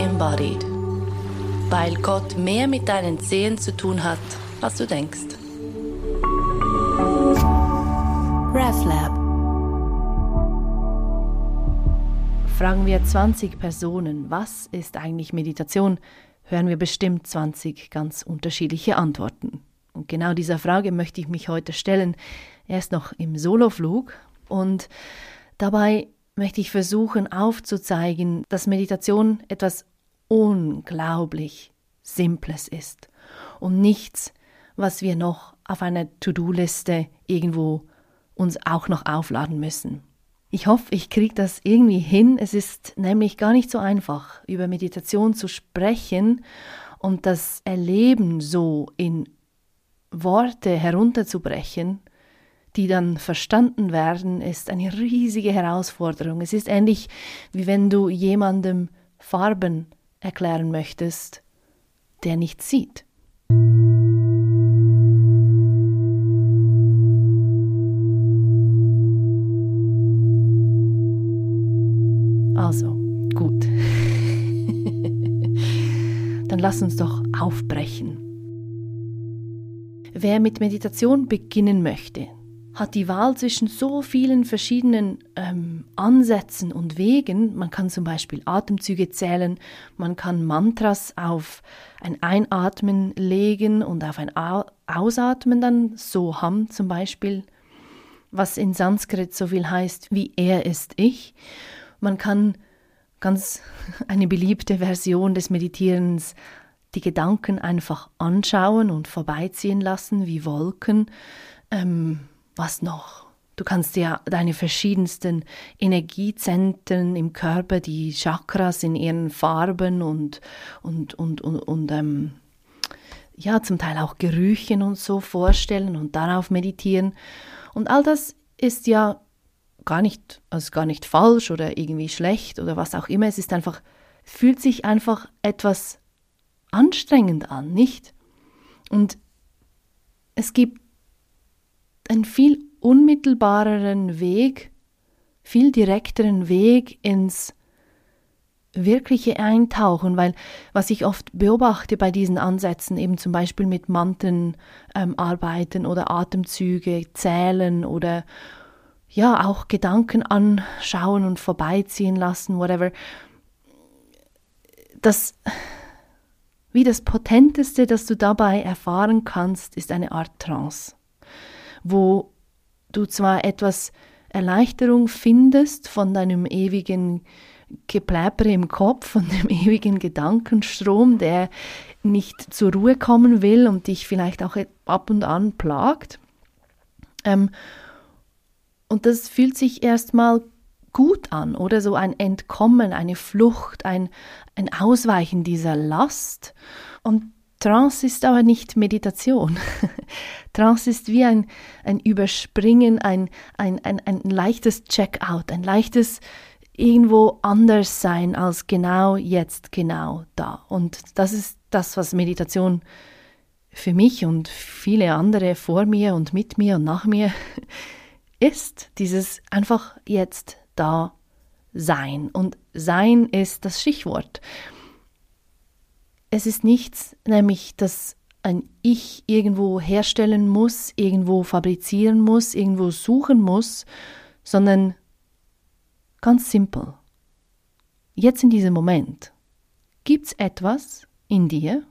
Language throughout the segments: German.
embodied. Weil Gott mehr mit deinen Zehen zu tun hat, als du denkst. RefLab Fragen wir 20 Personen, was ist eigentlich Meditation, hören wir bestimmt 20 ganz unterschiedliche Antworten. Und genau dieser Frage möchte ich mich heute stellen. Erst noch im Soloflug und dabei möchte ich versuchen aufzuzeigen, dass Meditation etwas unglaublich Simples ist und nichts, was wir noch auf einer To-Do-Liste irgendwo uns auch noch aufladen müssen. Ich hoffe, ich kriege das irgendwie hin. Es ist nämlich gar nicht so einfach, über Meditation zu sprechen und das Erleben so in Worte herunterzubrechen, die dann verstanden werden, ist eine riesige Herausforderung. Es ist ähnlich wie wenn du jemandem Farben erklären möchtest, der nicht sieht. Also, gut. Dann lass uns doch aufbrechen. Wer mit Meditation beginnen möchte, hat die Wahl zwischen so vielen verschiedenen ähm, Ansätzen und Wegen. Man kann zum Beispiel Atemzüge zählen, man kann Mantras auf ein Einatmen legen und auf ein Ausatmen dann so Ham zum Beispiel, was in Sanskrit so viel heißt wie er ist ich. Man kann ganz eine beliebte Version des Meditierens die Gedanken einfach anschauen und vorbeiziehen lassen wie Wolken. Ähm, was noch? Du kannst ja deine verschiedensten Energiezentren im Körper, die Chakras in ihren Farben und, und, und, und, und ähm, ja, zum Teil auch Gerüchen und so vorstellen und darauf meditieren. Und all das ist ja gar nicht, also gar nicht falsch oder irgendwie schlecht oder was auch immer. Es ist einfach, fühlt sich einfach etwas anstrengend an, nicht? Und es gibt einen viel unmittelbareren Weg, viel direkteren Weg ins wirkliche Eintauchen, weil was ich oft beobachte bei diesen Ansätzen, eben zum Beispiel mit Mantren ähm, arbeiten oder Atemzüge zählen oder ja auch Gedanken anschauen und vorbeiziehen lassen, whatever, das wie das Potenteste, das du dabei erfahren kannst, ist eine Art Trance wo du zwar etwas Erleichterung findest von deinem ewigen Gepläpper im Kopf, von dem ewigen Gedankenstrom, der nicht zur Ruhe kommen will und dich vielleicht auch ab und an plagt. Ähm, und das fühlt sich erstmal gut an oder so ein Entkommen, eine Flucht, ein, ein Ausweichen dieser Last. Und Trance ist aber nicht Meditation. Trance ist wie ein, ein Überspringen, ein, ein, ein, ein leichtes Checkout, ein leichtes irgendwo anders sein als genau jetzt, genau da. Und das ist das, was Meditation für mich und viele andere vor mir und mit mir und nach mir ist. Dieses einfach jetzt da sein. Und sein ist das Stichwort es ist nichts, nämlich dass ein Ich irgendwo herstellen muss, irgendwo fabrizieren muss, irgendwo suchen muss, sondern ganz simpel. Jetzt in diesem Moment gibt es etwas in dir,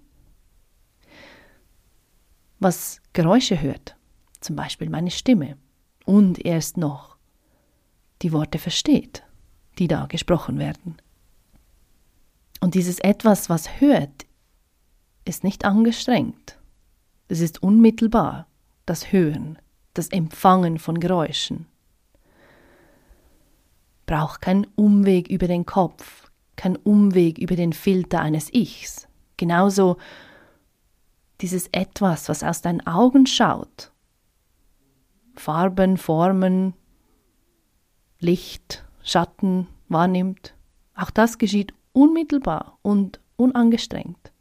was Geräusche hört, zum Beispiel meine Stimme, und erst noch die Worte versteht, die da gesprochen werden. Und dieses etwas, was hört, ist nicht angestrengt. Es ist unmittelbar, das Hören, das Empfangen von Geräuschen. Braucht keinen Umweg über den Kopf, kein Umweg über den Filter eines Ichs. Genauso dieses Etwas, was aus deinen Augen schaut. Farben, Formen, Licht, Schatten wahrnimmt. Auch das geschieht unmittelbar und unangestrengt.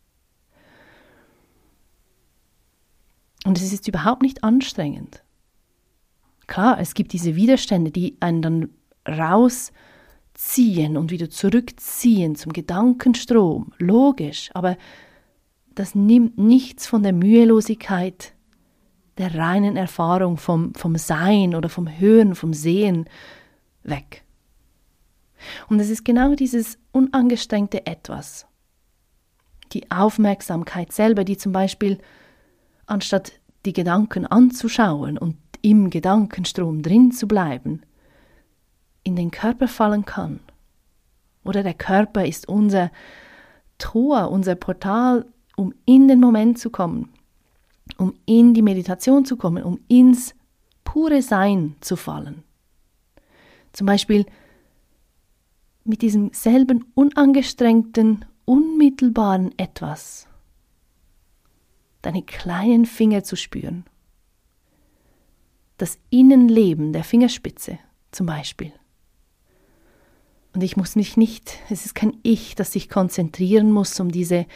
Und es ist überhaupt nicht anstrengend. Klar, es gibt diese Widerstände, die einen dann rausziehen ziehen und wieder zurückziehen zum Gedankenstrom, logisch, aber das nimmt nichts von der Mühelosigkeit der reinen Erfahrung vom, vom Sein oder vom Hören, vom Sehen weg. Und es ist genau dieses unangestrengte Etwas, die Aufmerksamkeit selber, die zum Beispiel, anstatt die Gedanken anzuschauen und im Gedankenstrom drin zu bleiben, in den Körper fallen kann. Oder der Körper ist unser Tor, unser Portal, um in den Moment zu kommen, um in die Meditation zu kommen, um ins pure Sein zu fallen. Zum Beispiel mit diesem selben unangestrengten, unmittelbaren Etwas deine kleinen Finger zu spüren. Das Innenleben der Fingerspitze zum Beispiel. Und ich muss mich nicht, es ist kein Ich, das sich konzentrieren muss, um diese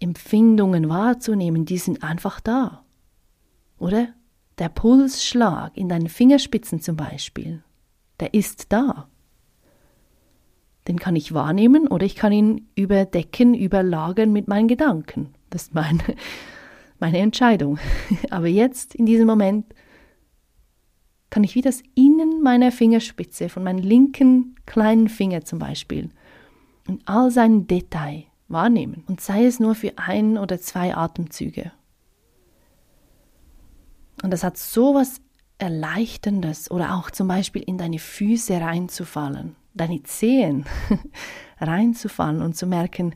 Empfindungen wahrzunehmen, die sind einfach da. Oder? Der Pulsschlag in deinen Fingerspitzen zum Beispiel, der ist da. Den kann ich wahrnehmen oder ich kann ihn überdecken, überlagern mit meinen Gedanken. Das ist meine, meine Entscheidung. Aber jetzt, in diesem Moment, kann ich wie das Innen meiner Fingerspitze, von meinem linken kleinen Finger zum Beispiel, in all seinen Detail wahrnehmen. Und sei es nur für ein oder zwei Atemzüge. Und das hat so was Erleichterndes oder auch zum Beispiel in deine Füße reinzufallen, deine Zehen reinzufallen und zu merken,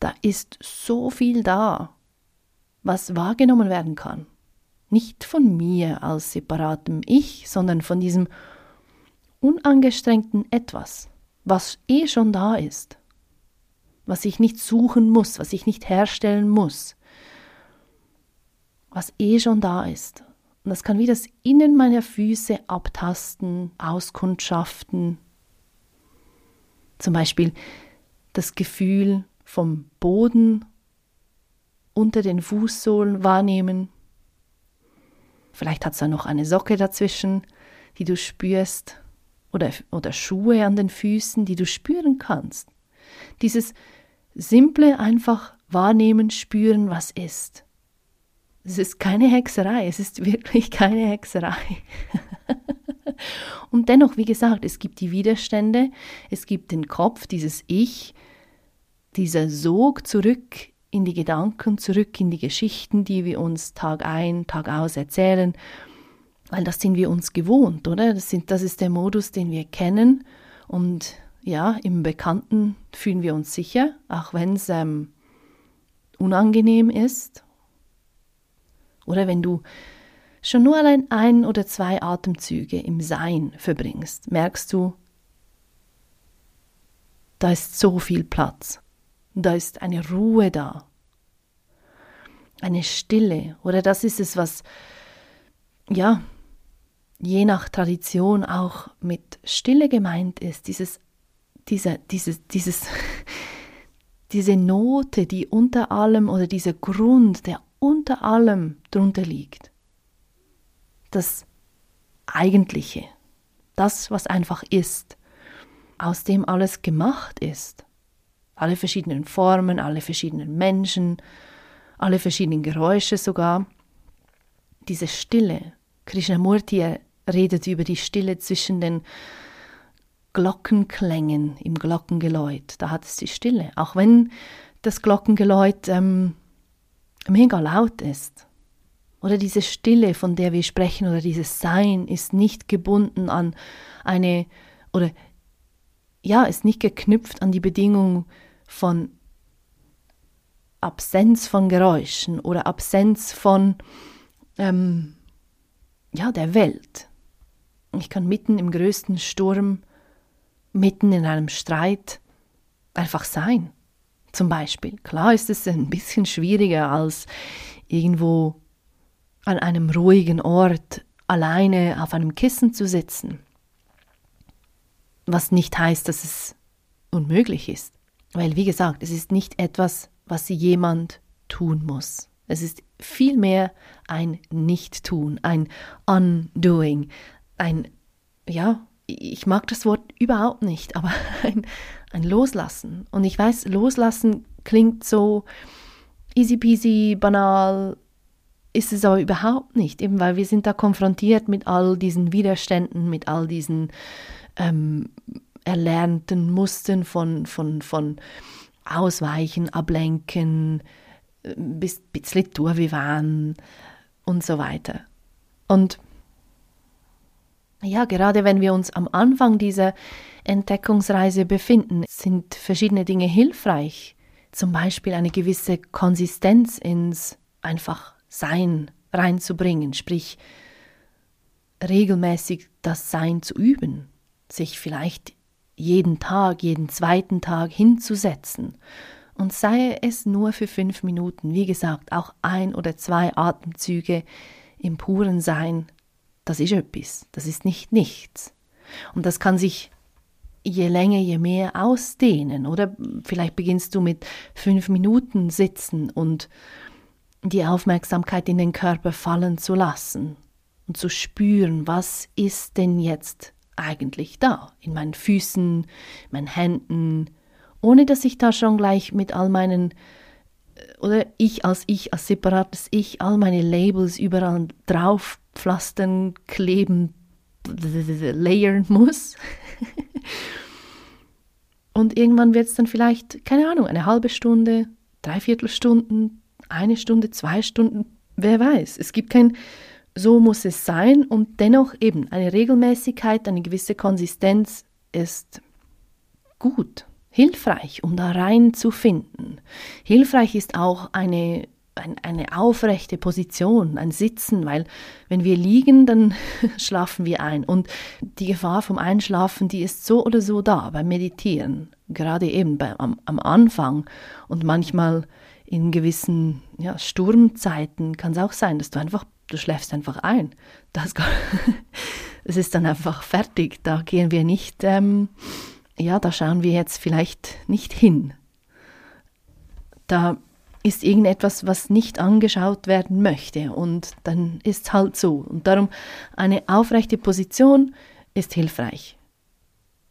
da ist so viel da, was wahrgenommen werden kann. Nicht von mir als separatem Ich, sondern von diesem unangestrengten Etwas, was eh schon da ist, was ich nicht suchen muss, was ich nicht herstellen muss, was eh schon da ist. Und das kann wie das Innen meiner Füße abtasten, auskundschaften. Zum Beispiel das Gefühl vom Boden unter den Fußsohlen wahrnehmen. Vielleicht hat es da noch eine Socke dazwischen, die du spürst, oder, oder Schuhe an den Füßen, die du spüren kannst. Dieses simple einfach wahrnehmen, spüren, was ist. Es ist keine Hexerei, es ist wirklich keine Hexerei. Und dennoch, wie gesagt, es gibt die Widerstände, es gibt den Kopf, dieses Ich, dieser Sog zurück in die Gedanken, zurück in die Geschichten, die wir uns Tag ein, Tag aus erzählen, weil das sind wir uns gewohnt, oder? Das, sind, das ist der Modus, den wir kennen und ja, im Bekannten fühlen wir uns sicher, auch wenn es ähm, unangenehm ist. Oder wenn du schon nur allein ein oder zwei Atemzüge im Sein verbringst, merkst du, da ist so viel Platz. Da ist eine Ruhe da. Eine Stille. Oder das ist es, was, ja, je nach Tradition auch mit Stille gemeint ist. Dieses, diese, dieses, dieses, diese Note, die unter allem oder dieser Grund, der unter allem drunter liegt. Das Eigentliche. Das, was einfach ist. Aus dem alles gemacht ist alle verschiedenen Formen, alle verschiedenen Menschen, alle verschiedenen Geräusche sogar. Diese Stille. Krishnamurti redet über die Stille zwischen den Glockenklängen im Glockengeläut. Da hat es die Stille. Auch wenn das Glockengeläut ähm, mega laut ist. Oder diese Stille, von der wir sprechen, oder dieses Sein ist nicht gebunden an eine, oder ja, ist nicht geknüpft an die Bedingung, von Absenz von Geräuschen oder Absenz von ähm, ja, der Welt. Ich kann mitten im größten Sturm, mitten in einem Streit einfach sein. Zum Beispiel. Klar ist es ein bisschen schwieriger als irgendwo an einem ruhigen Ort alleine auf einem Kissen zu sitzen. Was nicht heißt, dass es unmöglich ist. Weil, wie gesagt, es ist nicht etwas, was jemand tun muss. Es ist vielmehr ein Nicht-Tun, ein Undoing, ein, ja, ich mag das Wort überhaupt nicht, aber ein, ein Loslassen. Und ich weiß, Loslassen klingt so easy peasy, banal, ist es aber überhaupt nicht, eben weil wir sind da konfrontiert mit all diesen Widerständen, mit all diesen ähm, erlernten Mustern von, von, von Ausweichen, Ablenken, bis bisschen durchwivan und so weiter. Und ja, gerade wenn wir uns am Anfang dieser Entdeckungsreise befinden, sind verschiedene Dinge hilfreich. Zum Beispiel eine gewisse Konsistenz ins einfach Sein reinzubringen, sprich regelmäßig das Sein zu üben, sich vielleicht jeden Tag, jeden zweiten Tag hinzusetzen und sei es nur für fünf Minuten, wie gesagt, auch ein oder zwei Atemzüge im puren Sein, das ist etwas, das ist nicht nichts. Und das kann sich je länger, je mehr ausdehnen. Oder vielleicht beginnst du mit fünf Minuten sitzen und die Aufmerksamkeit in den Körper fallen zu lassen und zu spüren, was ist denn jetzt eigentlich da? In meinen Füßen, meinen Händen, ohne dass ich da schon gleich mit all meinen äh, oder ich als ich, als separates Ich, all meine Labels überall drauf pflastern, kleben, layern muss. Und irgendwann wird es dann vielleicht, keine Ahnung, eine halbe Stunde, dreiviertel Stunden, eine Stunde, zwei Stunden, wer weiß. Es gibt kein, so muss es sein und dennoch eben eine Regelmäßigkeit, eine gewisse Konsistenz ist gut, hilfreich, um da reinzufinden. Hilfreich ist auch eine eine aufrechte Position, ein Sitzen, weil wenn wir liegen, dann schlafen wir ein. Und die Gefahr vom Einschlafen, die ist so oder so da beim Meditieren, gerade eben bei, am, am Anfang und manchmal in gewissen ja, Sturmzeiten kann es auch sein, dass du einfach, du schläfst einfach ein. Das, das ist dann einfach fertig. Da gehen wir nicht, ähm, ja, da schauen wir jetzt vielleicht nicht hin. Da ist irgendetwas, was nicht angeschaut werden möchte. Und dann ist es halt so. Und darum eine aufrechte Position ist hilfreich.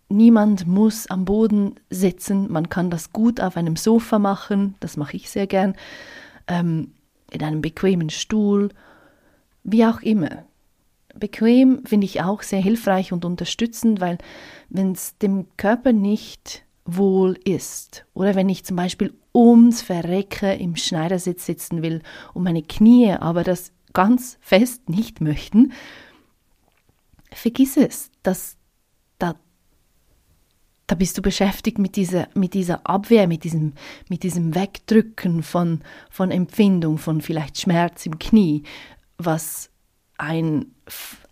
Niemand muss am Boden sitzen. Man kann das gut auf einem Sofa machen. Das mache ich sehr gern. Ähm, in einem bequemen Stuhl. Wie auch immer. Bequem finde ich auch sehr hilfreich und unterstützend, weil wenn es dem Körper nicht wohl ist oder wenn ich zum Beispiel ums Verrecken im Schneidersitz sitzen will und meine Knie aber das ganz fest nicht möchten, vergiss es, dass da, da bist du beschäftigt mit dieser, mit dieser Abwehr, mit diesem, mit diesem Wegdrücken von, von Empfindung, von vielleicht Schmerz im Knie, was ein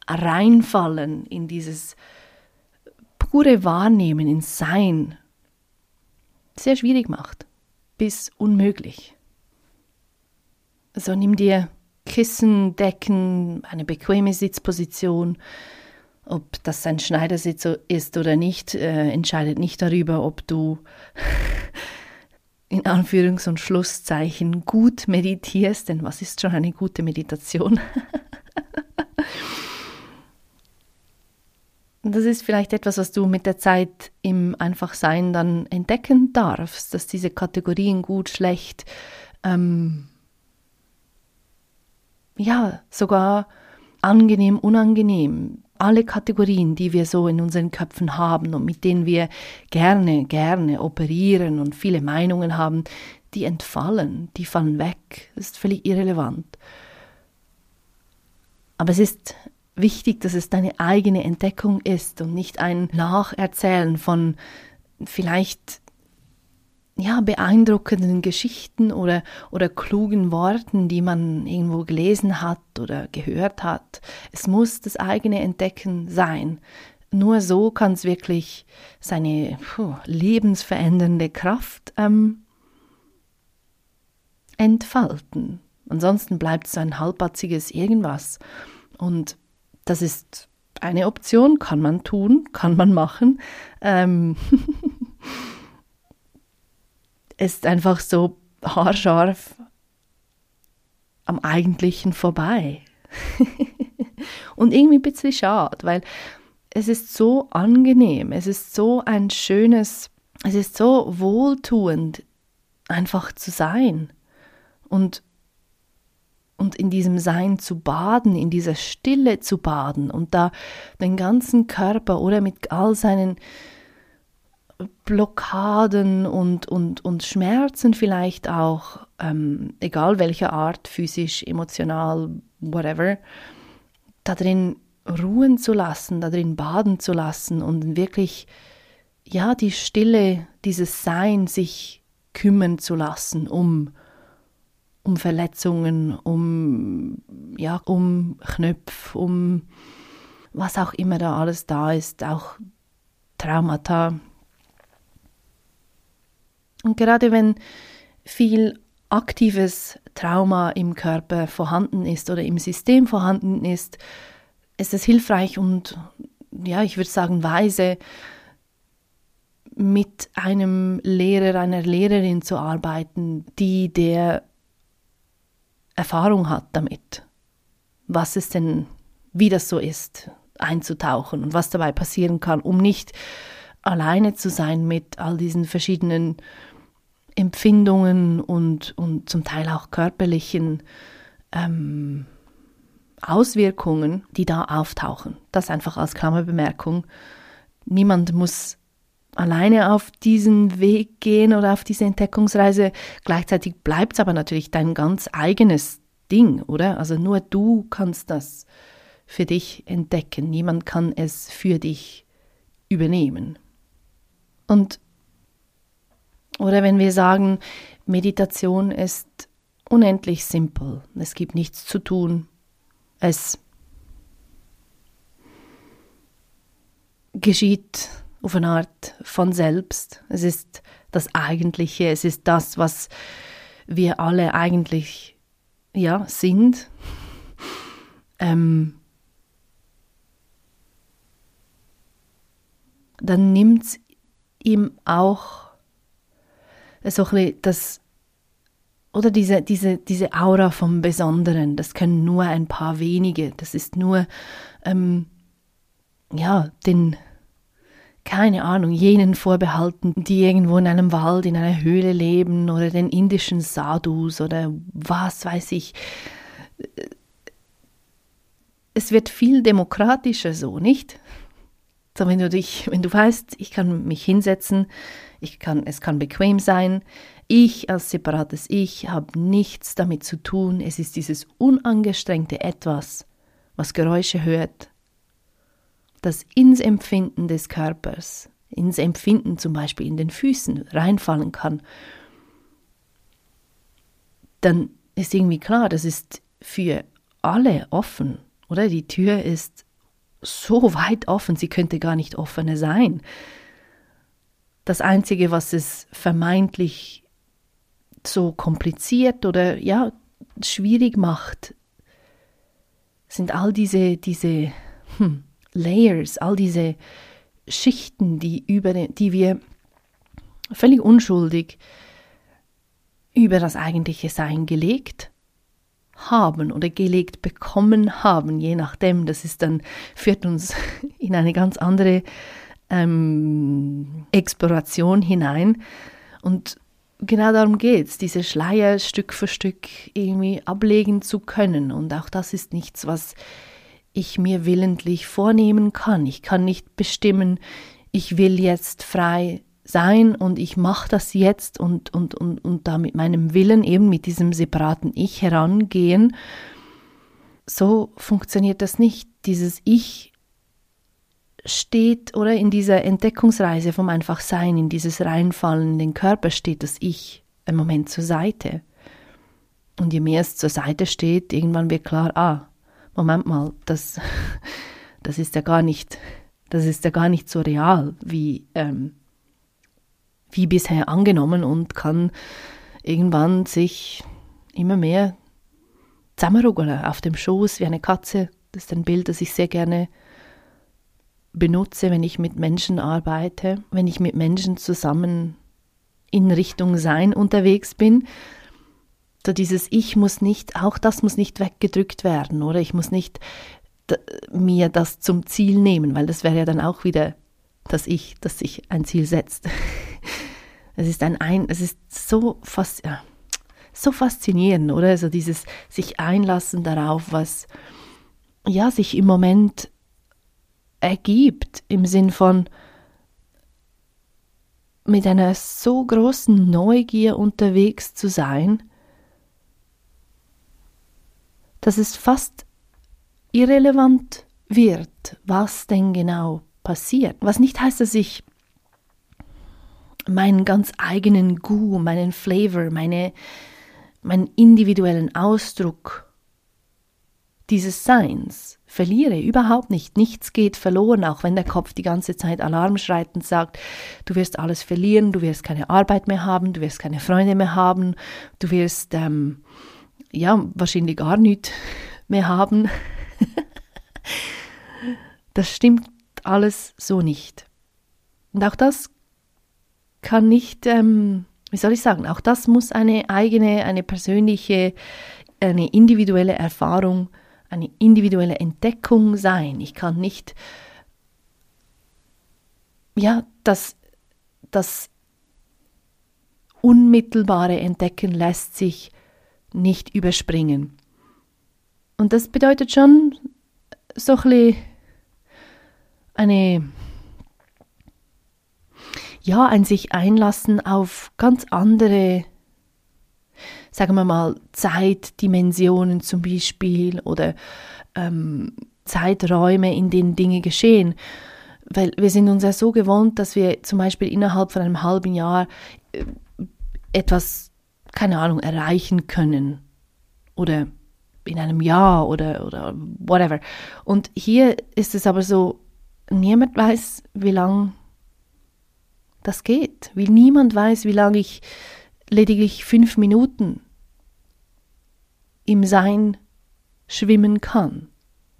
Reinfallen in dieses pure Wahrnehmen, ins Sein sehr schwierig macht bis unmöglich. So nimm dir Kissen, Decken, eine bequeme Sitzposition. Ob das ein Schneidersitz ist oder nicht, äh, entscheidet nicht darüber, ob du in Anführungs- und Schlusszeichen gut meditierst, denn was ist schon eine gute Meditation? das ist vielleicht etwas, was du mit der Zeit im Einfachsein dann entdecken darfst, dass diese Kategorien gut, schlecht, ähm, ja, sogar angenehm, unangenehm, alle Kategorien, die wir so in unseren Köpfen haben und mit denen wir gerne, gerne operieren und viele Meinungen haben, die entfallen, die fallen weg. Das ist völlig irrelevant. Aber es ist wichtig, dass es deine eigene Entdeckung ist und nicht ein Nacherzählen von vielleicht ja, beeindruckenden Geschichten oder, oder klugen Worten, die man irgendwo gelesen hat oder gehört hat. Es muss das eigene Entdecken sein. Nur so kann es wirklich seine puh, lebensverändernde Kraft ähm, entfalten. Ansonsten bleibt es ein halbpatziges Irgendwas. Und das ist eine Option, kann man tun, kann man machen. Ähm ist einfach so haarscharf am Eigentlichen vorbei. Und irgendwie ein bisschen schade, weil es ist so angenehm, es ist so ein schönes, es ist so wohltuend, einfach zu sein und, und in diesem Sein zu baden, in dieser Stille zu baden und da den ganzen Körper oder mit all seinen Blockaden und, und, und Schmerzen vielleicht auch, ähm, egal welcher Art, physisch, emotional, whatever, da drin ruhen zu lassen, da drin baden zu lassen und wirklich, ja, die Stille, dieses Sein sich kümmern zu lassen um, um Verletzungen, um, ja, um Knöpfe, um was auch immer da alles da ist, auch Traumata, und gerade wenn viel aktives Trauma im Körper vorhanden ist oder im System vorhanden ist, ist es hilfreich und ja, ich würde sagen weise, mit einem Lehrer, einer Lehrerin zu arbeiten, die der Erfahrung hat damit, was es denn, wie das so ist, einzutauchen und was dabei passieren kann, um nicht alleine zu sein mit all diesen verschiedenen Empfindungen und, und zum Teil auch körperlichen ähm, Auswirkungen, die da auftauchen. Das einfach als Klammerbemerkung. Niemand muss alleine auf diesen Weg gehen oder auf diese Entdeckungsreise. Gleichzeitig bleibt es aber natürlich dein ganz eigenes Ding, oder? Also nur du kannst das für dich entdecken. Niemand kann es für dich übernehmen. Und oder wenn wir sagen, Meditation ist unendlich simpel, es gibt nichts zu tun, es geschieht auf eine Art von selbst, es ist das Eigentliche, es ist das, was wir alle eigentlich ja, sind. Ähm, dann nimmt es ihm auch so ein das oder diese, diese, diese Aura vom Besonderen, das können nur ein paar wenige. Das ist nur, ähm, ja, den, keine Ahnung, jenen vorbehalten, die irgendwo in einem Wald, in einer Höhle leben oder den indischen Sadhus oder was weiß ich. Es wird viel demokratischer so, nicht? So, wenn du dich, wenn du weißt, ich kann mich hinsetzen, ich kann, es kann bequem sein. Ich als separates Ich habe nichts damit zu tun. Es ist dieses unangestrengte Etwas, was Geräusche hört, das ins Empfinden des Körpers, ins Empfinden zum Beispiel in den Füßen reinfallen kann. Dann ist irgendwie klar, das ist für alle offen, oder? Die Tür ist so weit offen, sie könnte gar nicht offener sein. Das Einzige, was es vermeintlich so kompliziert oder ja, schwierig macht, sind all diese, diese hm, Layers, all diese Schichten, die, über, die wir völlig unschuldig über das eigentliche Sein gelegt haben oder gelegt bekommen haben, je nachdem. Das ist dann, führt uns in eine ganz andere ähm, Exploration hinein. Und genau darum geht es, diese Schleier Stück für Stück irgendwie ablegen zu können. Und auch das ist nichts, was ich mir willentlich vornehmen kann. Ich kann nicht bestimmen, ich will jetzt frei sein und ich mache das jetzt und, und, und, und da mit meinem Willen, eben mit diesem separaten Ich herangehen. So funktioniert das nicht. Dieses Ich steht oder in dieser Entdeckungsreise vom Einfachsein, in dieses Reinfallen in den Körper steht das Ich im Moment zur Seite. Und je mehr es zur Seite steht, irgendwann wird klar, ah, Moment mal, das, das ist ja gar nicht, das ist ja gar nicht so real wie, ähm, wie bisher angenommen und kann irgendwann sich immer mehr zusammenruggeln auf dem Schoß wie eine Katze. Das ist ein Bild, das ich sehr gerne benutze, wenn ich mit Menschen arbeite, wenn ich mit Menschen zusammen in Richtung Sein unterwegs bin. So dieses Ich muss nicht, auch das muss nicht weggedrückt werden, oder ich muss nicht mir das zum Ziel nehmen, weil das wäre ja dann auch wieder das Ich, das sich ein Ziel setzt. Es ist ein, ein es ist so fast, ja, so faszinierend, oder? Also dieses sich einlassen darauf, was ja sich im Moment ergibt, im Sinn von mit einer so großen Neugier unterwegs zu sein, dass es fast irrelevant wird, was denn genau passiert. Was nicht heißt, dass ich meinen ganz eigenen Gu, meinen Flavor, meine, meinen individuellen Ausdruck dieses Seins verliere. Überhaupt nicht. Nichts geht verloren, auch wenn der Kopf die ganze Zeit Alarm schreit und sagt, du wirst alles verlieren, du wirst keine Arbeit mehr haben, du wirst keine Freunde mehr haben, du wirst ähm, ja wahrscheinlich gar nichts mehr haben. das stimmt alles so nicht. Und auch das kann nicht, ähm, wie soll ich sagen, auch das muss eine eigene, eine persönliche, eine individuelle Erfahrung, eine individuelle Entdeckung sein. Ich kann nicht, ja, das, das unmittelbare Entdecken lässt sich nicht überspringen. Und das bedeutet schon so eine ja, ein sich einlassen auf ganz andere, sagen wir mal, Zeitdimensionen zum Beispiel oder ähm, Zeiträume, in denen Dinge geschehen. Weil wir sind uns ja so gewohnt, dass wir zum Beispiel innerhalb von einem halben Jahr äh, etwas, keine Ahnung, erreichen können. Oder in einem Jahr oder, oder whatever. Und hier ist es aber so, niemand weiß, wie lange das geht, weil niemand weiß, wie lange ich lediglich fünf Minuten im Sein schwimmen kann,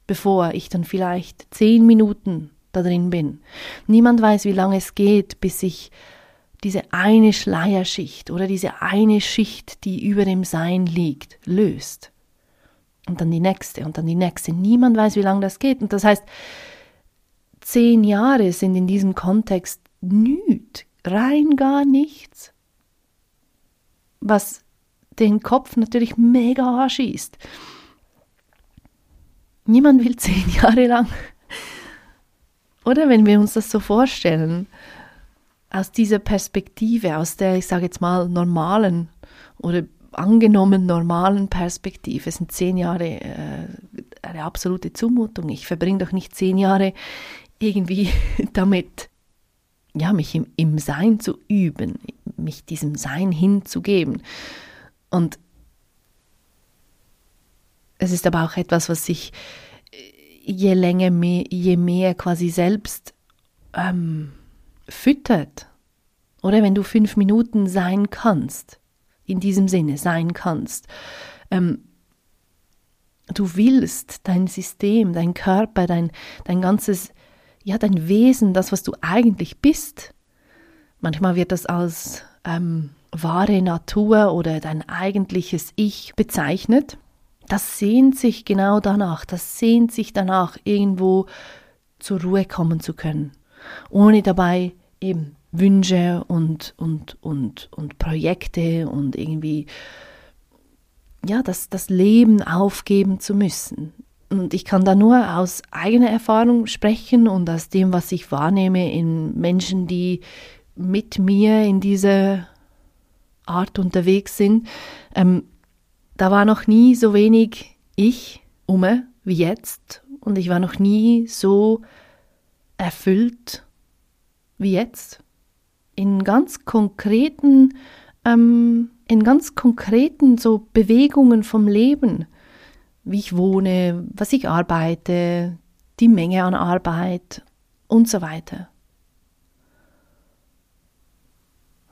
bevor ich dann vielleicht zehn Minuten da drin bin. Niemand weiß, wie lange es geht, bis sich diese eine Schleierschicht oder diese eine Schicht, die über dem Sein liegt, löst. Und dann die nächste und dann die nächste. Niemand weiß, wie lange das geht. Und das heißt, zehn Jahre sind in diesem Kontext nüt, rein gar nichts. Was den Kopf natürlich mega anschießt. Niemand will zehn Jahre lang. Oder wenn wir uns das so vorstellen, aus dieser Perspektive, aus der, ich sage jetzt mal, normalen oder angenommen normalen Perspektive sind zehn Jahre äh, eine absolute Zumutung. Ich verbringe doch nicht zehn Jahre irgendwie damit, ja, mich im, im Sein zu üben, mich diesem Sein hinzugeben. Und es ist aber auch etwas, was sich äh, je länger, mehr, je mehr quasi selbst ähm, füttert. Oder wenn du fünf Minuten sein kannst, in diesem Sinne sein kannst, ähm, du willst dein System, dein Körper, dein, dein ganzes ja, dein Wesen, das, was du eigentlich bist. Manchmal wird das als ähm, wahre Natur oder dein eigentliches Ich bezeichnet. Das sehnt sich genau danach, das sehnt sich danach, irgendwo zur Ruhe kommen zu können, ohne dabei eben Wünsche und, und, und, und Projekte und irgendwie ja, das, das Leben aufgeben zu müssen. Und ich kann da nur aus eigener Erfahrung sprechen und aus dem, was ich wahrnehme in Menschen, die mit mir in dieser Art unterwegs sind. Ähm, da war noch nie so wenig ich ume wie jetzt und ich war noch nie so erfüllt wie jetzt. In ganz konkreten, ähm, in ganz konkreten so Bewegungen vom Leben wie ich wohne, was ich arbeite, die Menge an Arbeit und so weiter.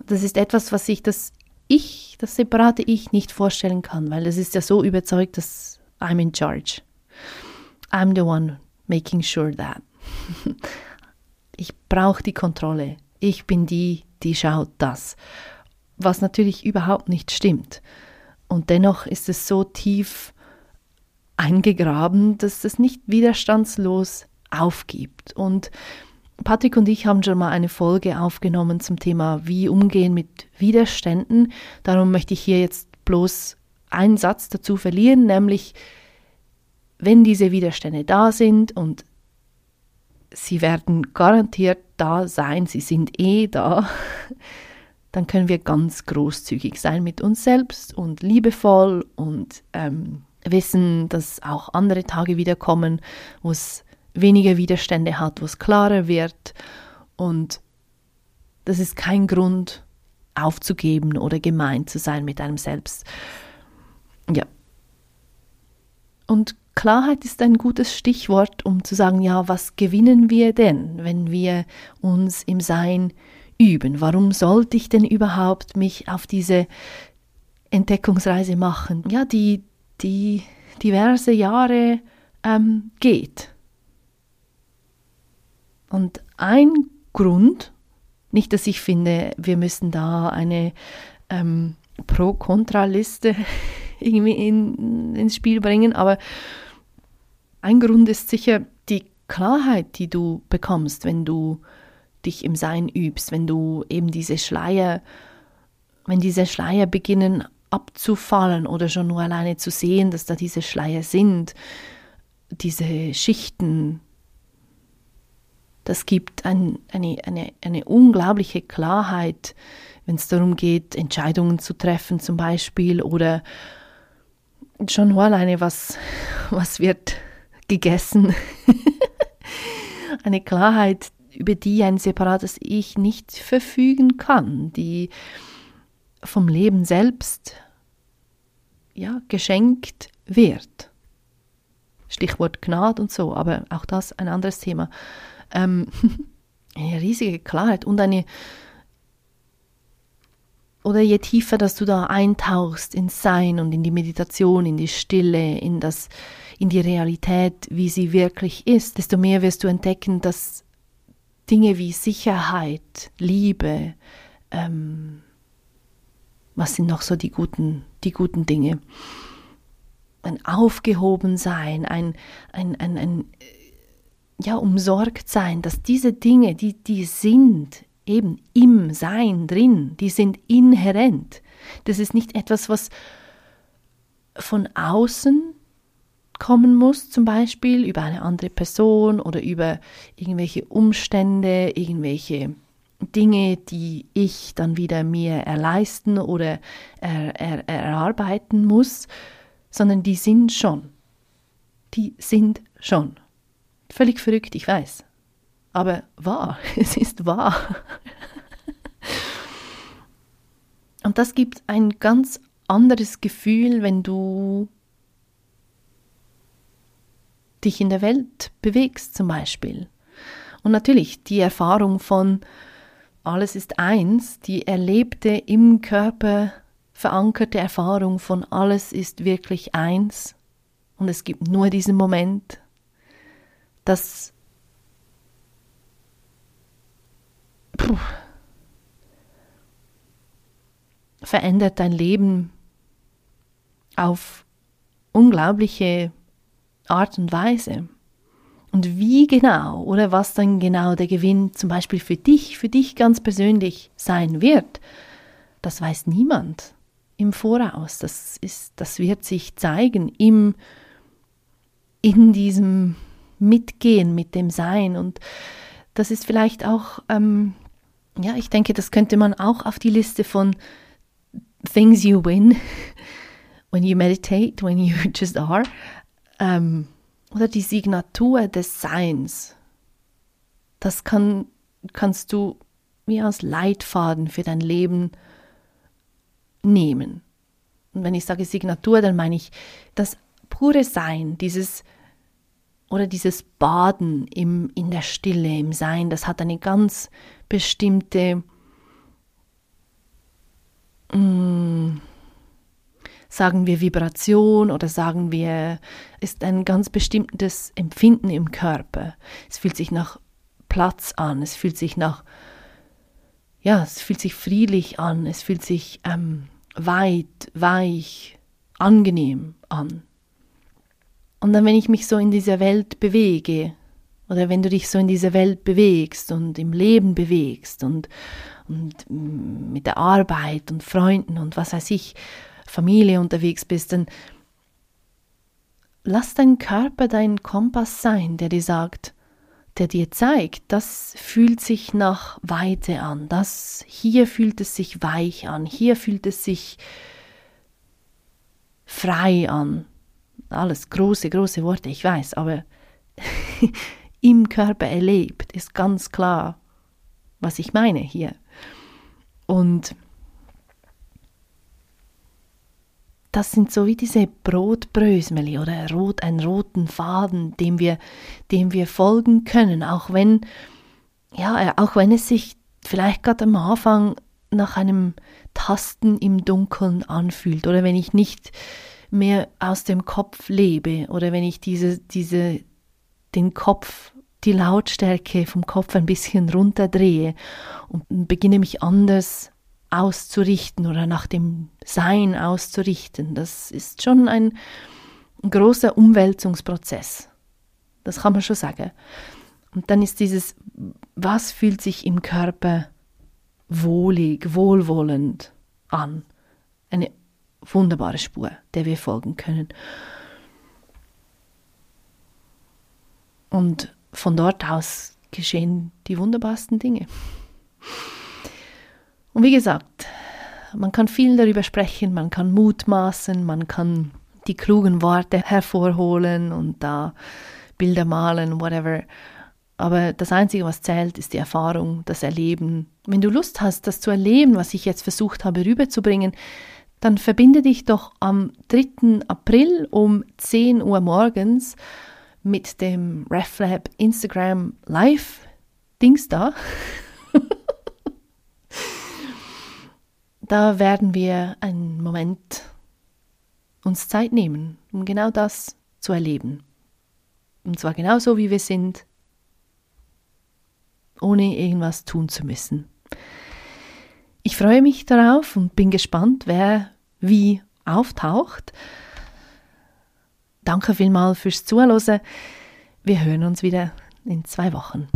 Das ist etwas, was sich das Ich, das separate Ich nicht vorstellen kann, weil es ist ja so überzeugt, dass I'm in charge. I'm the one making sure that. Ich brauche die Kontrolle. Ich bin die, die schaut das. Was natürlich überhaupt nicht stimmt. Und dennoch ist es so tief eingegraben, dass es nicht widerstandslos aufgibt. Und Patrick und ich haben schon mal eine Folge aufgenommen zum Thema, wie umgehen mit Widerständen. Darum möchte ich hier jetzt bloß einen Satz dazu verlieren, nämlich wenn diese Widerstände da sind und sie werden garantiert da sein, sie sind eh da, dann können wir ganz großzügig sein mit uns selbst und liebevoll und ähm, wissen, dass auch andere Tage wieder kommen, wo es weniger Widerstände hat, wo es klarer wird. Und das ist kein Grund aufzugeben oder gemein zu sein mit einem selbst. Ja. Und Klarheit ist ein gutes Stichwort, um zu sagen, ja, was gewinnen wir denn, wenn wir uns im Sein üben? Warum sollte ich denn überhaupt mich auf diese Entdeckungsreise machen? Ja, die, die diverse Jahre ähm, geht. Und ein Grund, nicht, dass ich finde, wir müssen da eine ähm, Pro-Kontra-Liste irgendwie in, ins Spiel bringen, aber ein Grund ist sicher die Klarheit, die du bekommst, wenn du dich im Sein übst, wenn du eben diese Schleier, wenn diese Schleier beginnen abzufallen oder schon nur alleine zu sehen, dass da diese Schleier sind, diese Schichten, das gibt ein, eine, eine, eine unglaubliche Klarheit, wenn es darum geht, Entscheidungen zu treffen zum Beispiel oder schon nur alleine, was, was wird gegessen. eine Klarheit, über die ein separates Ich nicht verfügen kann, die vom Leben selbst ja, geschenkt wird. Stichwort Gnade und so, aber auch das ein anderes Thema ähm, eine riesige Klarheit und eine oder je tiefer, dass du da eintauchst ins Sein und in die Meditation, in die Stille, in das, in die Realität, wie sie wirklich ist, desto mehr wirst du entdecken, dass Dinge wie Sicherheit, Liebe, ähm, was sind noch so die guten, die guten Dinge? Ein Aufgehobensein, ein, ein, ein, ein ja, umsorgt sein, dass diese Dinge, die, die sind eben im Sein drin, die sind inhärent. Das ist nicht etwas, was von außen kommen muss, zum Beispiel über eine andere Person oder über irgendwelche Umstände, irgendwelche Dinge, die ich dann wieder mir erleisten oder er, er, erarbeiten muss, sondern die sind schon. Die sind schon. Völlig verrückt, ich weiß. Aber wahr, es ist wahr. Und das gibt ein ganz anderes Gefühl, wenn du dich in der Welt bewegst zum Beispiel. Und natürlich die Erfahrung von alles ist eins, die erlebte im Körper verankerte Erfahrung von alles ist wirklich eins und es gibt nur diesen Moment das puh, verändert dein Leben auf unglaubliche Art und Weise. Und wie genau oder was dann genau der Gewinn zum Beispiel für dich, für dich ganz persönlich sein wird, das weiß niemand im Voraus. Das, ist, das wird sich zeigen im, in diesem mitgehen mit dem Sein. Und das ist vielleicht auch, ähm, ja, ich denke, das könnte man auch auf die Liste von Things you win when you meditate, when you just are, ähm, oder die Signatur des Seins. Das kann, kannst du wie als Leitfaden für dein Leben nehmen. Und wenn ich sage Signatur, dann meine ich das pure Sein, dieses oder dieses Baden im, in der Stille, im Sein, das hat eine ganz bestimmte, mm, sagen wir Vibration oder sagen wir, ist ein ganz bestimmtes Empfinden im Körper. Es fühlt sich nach Platz an, es fühlt sich nach, ja, es fühlt sich friedlich an, es fühlt sich ähm, weit, weich, angenehm an. Und dann, wenn ich mich so in dieser Welt bewege, oder wenn du dich so in dieser Welt bewegst und im Leben bewegst und, und mit der Arbeit und Freunden und was weiß ich, Familie unterwegs bist, dann lass dein Körper dein Kompass sein, der dir sagt, der dir zeigt, das fühlt sich nach Weite an, das hier fühlt es sich weich an, hier fühlt es sich frei an. Alles große, große Worte, ich weiß, aber im Körper erlebt ist ganz klar, was ich meine hier. Und das sind so wie diese Brotbrösmeli oder rot, einen roten Faden, dem wir, dem wir folgen können, auch wenn, ja, auch wenn es sich vielleicht gerade am Anfang nach einem Tasten im Dunkeln anfühlt oder wenn ich nicht mehr aus dem Kopf lebe oder wenn ich diese, diese, den Kopf, die Lautstärke vom Kopf ein bisschen runterdrehe und beginne mich anders auszurichten oder nach dem Sein auszurichten. Das ist schon ein großer Umwälzungsprozess. Das kann man schon sagen. Und dann ist dieses, was fühlt sich im Körper wohlig, wohlwollend an? Eine wunderbare Spur, der wir folgen können. Und von dort aus geschehen die wunderbarsten Dinge. Und wie gesagt, man kann viel darüber sprechen, man kann mutmaßen, man kann die klugen Worte hervorholen und da Bilder malen, whatever. Aber das Einzige, was zählt, ist die Erfahrung, das Erleben. Wenn du Lust hast, das zu erleben, was ich jetzt versucht habe rüberzubringen, dann verbinde dich doch am 3. April um 10 Uhr morgens mit dem RefLab Instagram Live Dings da. da werden wir einen Moment uns Zeit nehmen, um genau das zu erleben. Und zwar genauso, wie wir sind, ohne irgendwas tun zu müssen. Ich freue mich darauf und bin gespannt, wer wie auftaucht. Danke vielmals fürs Zuhören. Wir hören uns wieder in zwei Wochen.